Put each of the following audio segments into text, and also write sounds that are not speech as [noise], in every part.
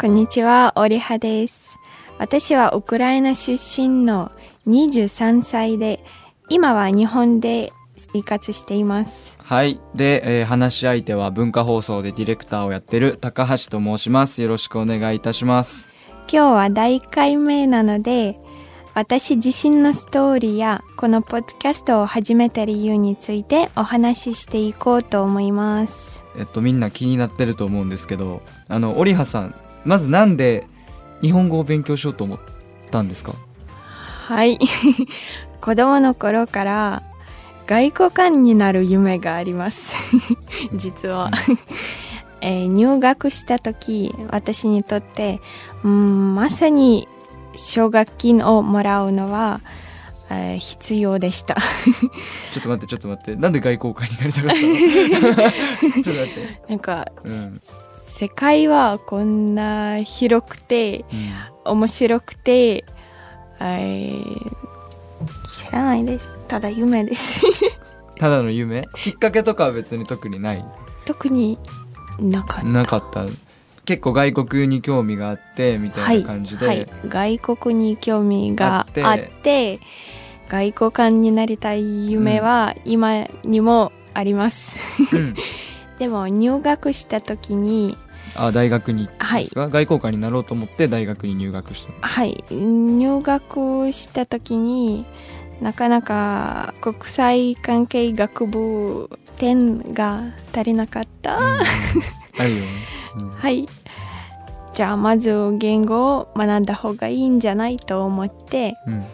こんにちは、オリハです。私はウクライナ出身の23歳で、今は日本で生活しています。はい。で、えー話し相手は文化放送でディレクターをやってる高橋と申します。よろしくお願いいたします。今日は第1回目なので、私自身のストーリーやこのポッドキャストを始めた理由についてお話ししていこうと思います。えっと、みんな気になってると思うんですけど、あの、オリハさん、まずなんで日本語を勉強しようと思ったんですか？はい。[laughs] 子供の頃から外交官になる夢があります。[laughs] 実は。[laughs] えー入学した時、私にとって、うん、まさに奨学金をもらうのは、えー必要でした。ちょっと待って、ちょっと待って。なんで外交官になりたかったの？ちょっと待って。なんか、うん。世界はこんな広くて、うん面白くて、えー知らないです。ただ夢です。[laughs] ただの夢？きっかけとかは別に特にない？特になかった。なかった。結構外国に興味があって、みたいな感じで。はいはい、外国に興味があってあって外交官になりたい夢は今にもあります、うん [laughs] でも入学した時にあ大学にはい。外交官になろうと思って大学に入学したはい。入学した時になかなか国際関係学部点が足りなかった、うん。あるよね、うん。[laughs] はい。じゃあまず言語を学んだ方がいいんじゃないと思ってうん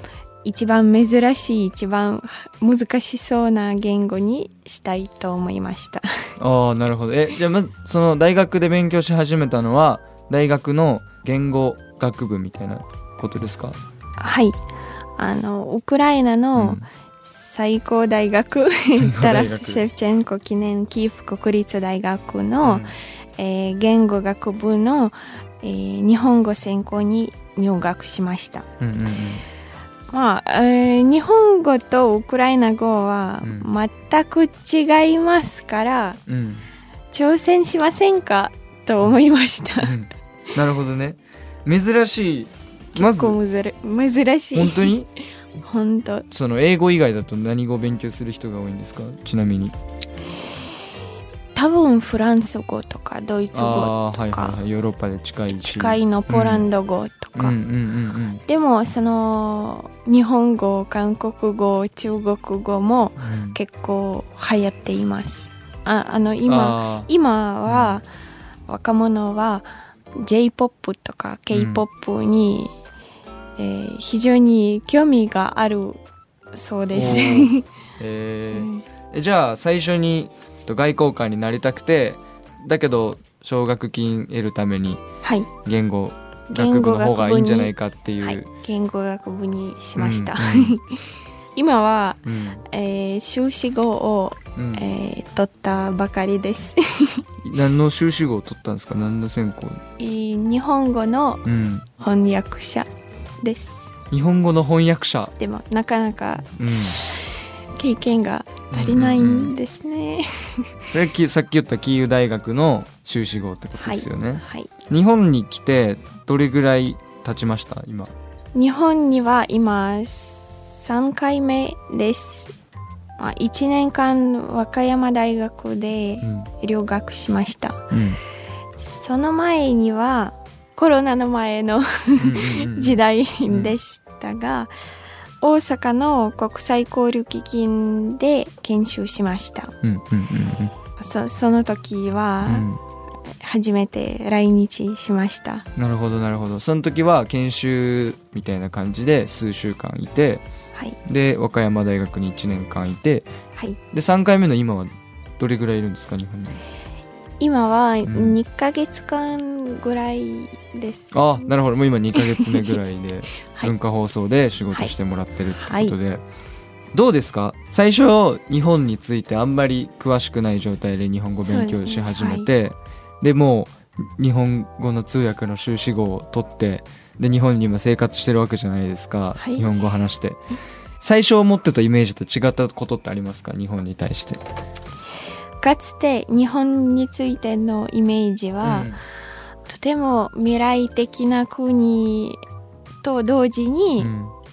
一番珍しい一番難しそうな言語にしたいと思いました。ああなるほど。えじゃあまずその大学で勉強し始めたのは大学の言語学部みたいなことですか、はい。あのウクライナうのん。最高大学、学タラス・シェフチェンコ記念キーフ国立大学の、えー言語学部の、えー日本語専攻に入学しました。うんうんうんまあ、えー日本語とウクライナ語はうん。全く違いますから、うん。うん挑戦しませんかと思いました。うん。なるほどね。珍しい。まず。珍しい。本当に？本当。その英語以外だと何語を勉強する人が多いんですか？ちなみに多分フランス語とかドイツ語とか、はいはいはい。ヨーロッパで近いし。近いのポーランド語とか、うんうんうんでもその日本語韓国語中国語もうん。うん結構流行っています。ああの今今は若者は J-POP とか K-POP に、えー非常に興味があるそうです。えー。[laughs] えじゃあ最初にと外交官になりたくてだけど奨学金得るためにはい、言語学部の方がいいんじゃないかっていう、はい、言語学部にしました。うん。[laughs] 今は、うん。えー修士号を、うん。えー取ったばかりです。[laughs] 何の修士号を取ったんですか？何の専攻、えー日本語のうん、翻訳者です。日本語の翻訳者、でもなかなかうん、経験が足りないんですね。さっき言ったキーウ大学の修士号ってことですよね、はい。日本に来てどれぐらい経ちました今？日本には今3回目です。まあ、1年間和歌山大学でうん留学しました。うんその前にはコロナの前のうんうんうん [laughs] 時代でしたが、大阪の国際交流基金で研修しました。うんうんうんそその時はうん初めて来日しました。なるほどなるほどその時は研修みたいな感じで数週間いてはい。で和歌山大学に1年間いてはい。で3回目の今はどれぐらいいるんですか日本に今はん。2ヶ月間ぐらいです。あなるほど。もう今2ヶ月目ぐらいで [laughs] はい。文化放送で仕事してもらってるってことで、どうですか？最初日本についてあんまり詳しくない状態で日本語勉強し始めてで,、もう日本語の通訳の修士号を取ってで日本に今生活してるわけじゃないですか、はい。日本語話して。[laughs] 最初思ってたイメージと違ったことってありますか？日本に対してかつて日本についてのイメージは、とても未来的な国と同時に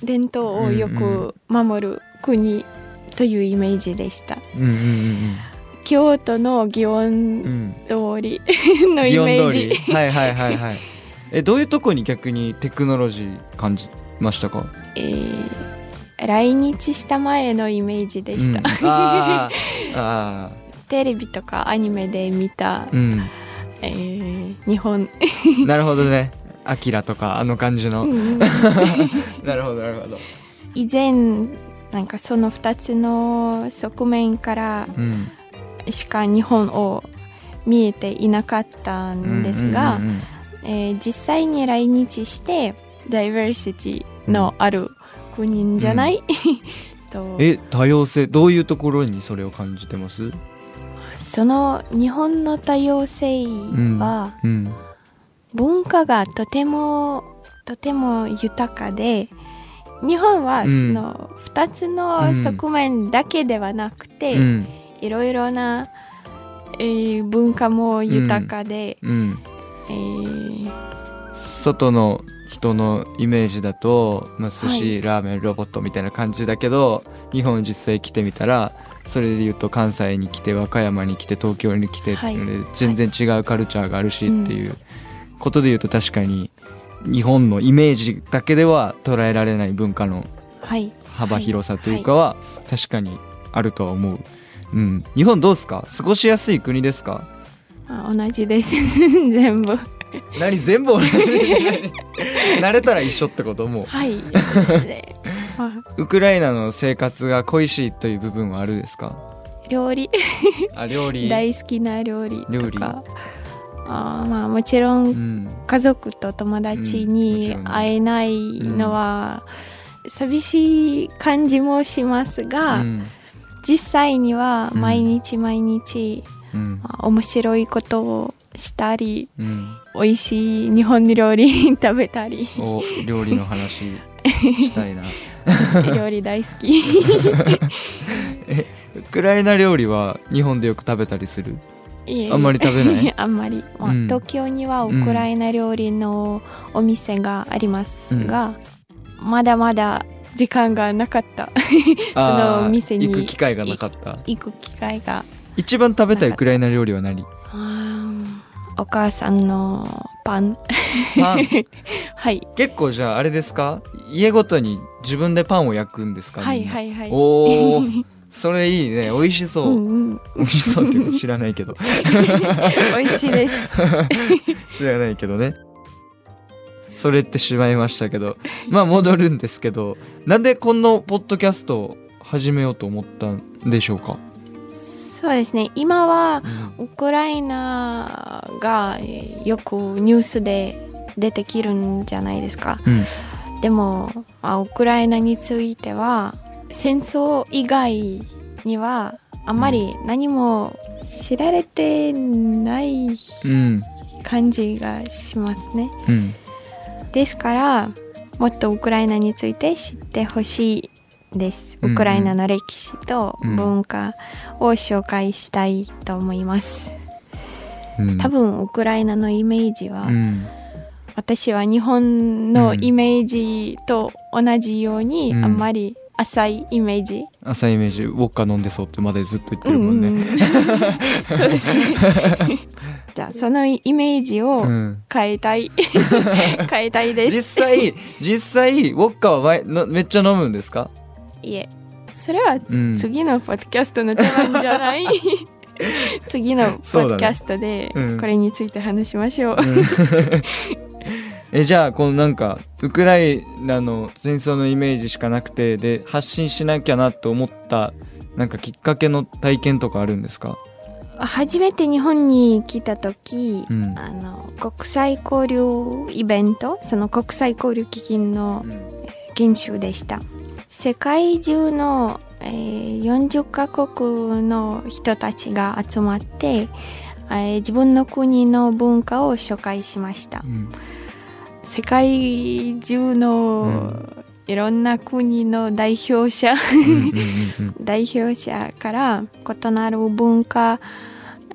伝統をよく守る国というイメージでした。うんうんうんうん。京都の祇園通りのイメージ、うん、はいはいはいはい。えどういうとこに逆にテクノロジー感じましたか？えー、来日した前のイメージでした、うん、ああテレビとかアニメで見た、うん、えー、日本。[laughs] なるほどね。アキラとかあの感じの、うん、[laughs] なるほどなるほど。以前なんかその2つの側面からしか日本を見えていなかったんですが、え実際に来日してダイバーシティのある国じゃない、うん、[laughs] え多様性どういうところにそれを感じてます？その日本の多様性は、うん、文化がとてもとても豊かで日本はその2つの側面だけではなくて、いろいろな、えー、文化も豊かで、えー、外の人のイメージだと、まあ、寿司、はい、ラーメンロボットみたいな感じだけど日本実際来てみたらそれで言うと関西に来て和歌山に来て東京に来て、はい、全然違うカルチャーがあるしっていうことで言うと確かに日本のイメージだけでは捉えられない文化の幅広さというかは確かにあるとは思う、うん、日本どうですか？過ごしやすい国ですか？同じです。[laughs] 全部。何？全部 [laughs] 慣れたら一緒ってこと？もはい [laughs] ウクライナの生活が恋しいという部分はあるですか？料理。あ料理。[laughs] 大好きな料理とか。あまあもちろん家族と友達に会えないのは寂しい感じもしますが、うん、実際には毎日毎日、うん、面白いことをしたり、うん、美味しい日本料理食べたり。お料理の話したいな [laughs] [laughs] 料理大好き。[laughs] えウクライナ料理は日本でよく食べたりする？あんまり食べない？[laughs] あんまり、まあ、うん、東京にはウクライナ料理のお店がありますが、うん、まだまだ時間がなかった。その店に。行く機会がなかった。行く機会が。一番食べたいウクライナ料理は何？お母さんのパン。パン？[laughs] はい。結構じゃああれですか？家ごとに自分でパンを焼くんですか？はいはいはい。おおそれいいね。美味しそう、うんうん、美味しそうって知らないけど。[laughs] 美味しいです。[laughs] 知らないけどね。それってしまいましたけど。まあ戻るんですけど。なんでこのポッドキャストを始めようと思ったんでしょうか？そうですね。今はウクライナがよくニュースで出てきるんじゃないですか、うん、でも、まあ、ウクライナについては戦争以外にはあまり何も知られてない感じがしますね。うん、ですからもっとウクライナについて知ってほしいです。ウクライナの歴史と文化を紹介したいと思います。うん、多分ウクライナのイメージは、うん、私は日本のイメージと同じようにあんまり浅いイメージ。浅いイメージウォッカ飲んでそうってまでずっと言ってるもんね、うんうん、[laughs] そうですね。[laughs] じゃあそのイメージを変えたい、うん、変えたいです。実際実際ウォッカはのめっちゃ飲むんですか？いえ。それは次のポッドキャストのテーマじゃない、[laughs] 次のポッドキャストでこれについて話しましょう、[laughs] えじゃあこのなんかウクライナの戦争のイメージしかなくてで発信しなきゃなと思ったなんかきっかけの体験とかあるんですか？初めて日本に来た時、うん、あの国際交流イベント？その国際交流基金の研修でした、世界中の、えー、40カ国の人たちが集まって、えー、自分の国の文化を紹介しました、うん。世界中のいろんな国の代表者 [laughs] 代表者から異なる文化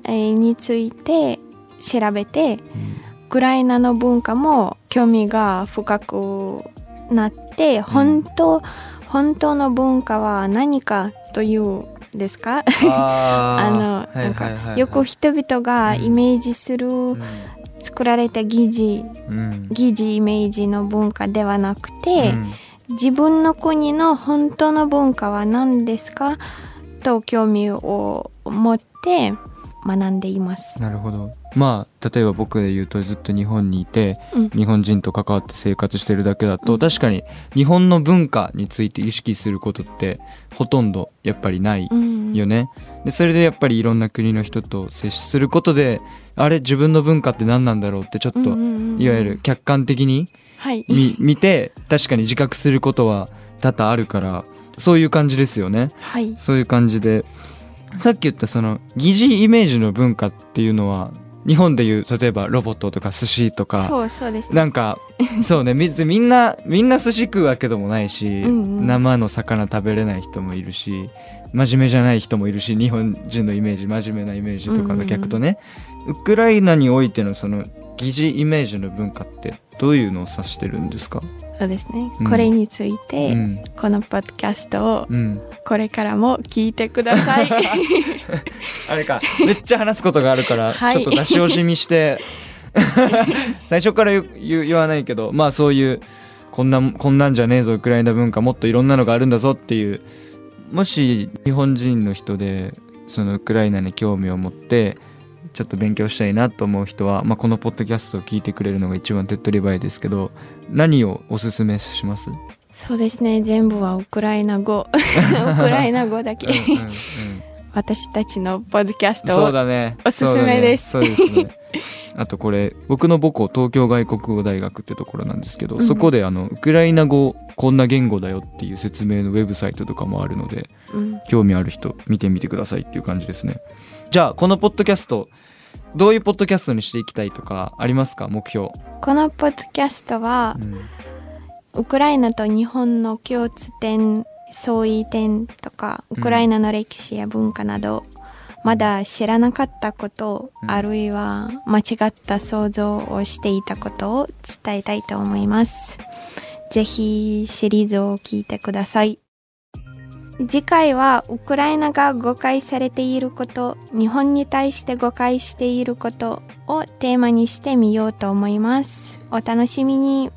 について調べて、クライナの文化も興味が深くなって本当、うん、本当の文化は何かというですか？あ [laughs] の、なんかよく人々がイメージする、作られた疑似、疑似イメージの文化ではなくて、自分の国の本当の文化は何ですか？と興味を持って学んでいます。なるほど。まあ例えば僕で言うとずっと日本にいて、うん、日本人と関わって生活してるだけだと、うん、確かに日本の文化について意識することってほとんどやっぱりないよね。うん、でそれでやっぱりいろんな国の人と接することであれ自分の文化って何なんだろうってちょっと、いわゆる客観的に見,、見て確かに自覚することは多々あるからそういう感じですよね。はい、そういう感じで。さっき言ったその疑似イメージの文化っていうのは日本でいう例えばロボットとか寿司とかそうそうです、ね、なんか [laughs] そうねみんなみんな寿司食うわけでもないし、うんうん、生の魚食べれない人もいるし真面目じゃない人もいるし日本人のイメージ真面目なイメージとかの逆とね、うんうん、ウクライナにおいてのその疑似イメージの文化ってどういうのを指してるんですか？そうですね、うん、これについて、うん、このポッドキャストをこれからも聞いてください、[laughs] あれか。めっちゃ話すことがあるから、はい、ちょっと出し惜しみして。[laughs] 最初から言わないけどまあそういうこんなこんなんじゃねえぞウクライナ文化もっといろんなのがあるんだぞっていうもし日本人の人でそのウクライナに興味を持ってちょっと勉強したいなと思う人は、まあ、このポッドキャストを聞いてくれるのが一番手っ取り早いですけど何をおすすめします？そうですね。全部はウクライナ語。[laughs] ウクライナ語だけ。うん、私たちのポッドキャストそうだね。おすすめです。そう、ね,、ですね。あとこれ僕の母校東京外国語大学ってところなんですけど、うん、そこであのウクライナ語こんな言語だよっていう説明のウェブサイトとかもあるので、うん、興味ある人見てみてくださいっていう感じですね。じゃあこのポッドキャストどういうポッドキャストにしていきたいとかありますか？目標。このポッドキャストは、うん、ウクライナと日本の共通点相違点とかウクライナの歴史や文化など、うん、まだ知らなかったこと、うん、あるいは間違った想像をしていたことを伝えたいと思います。ぜひシリーズを聞いてください次回はウクライナが誤解されていること、日本に対して誤解していることをテーマにしてみようと思います。お楽しみに。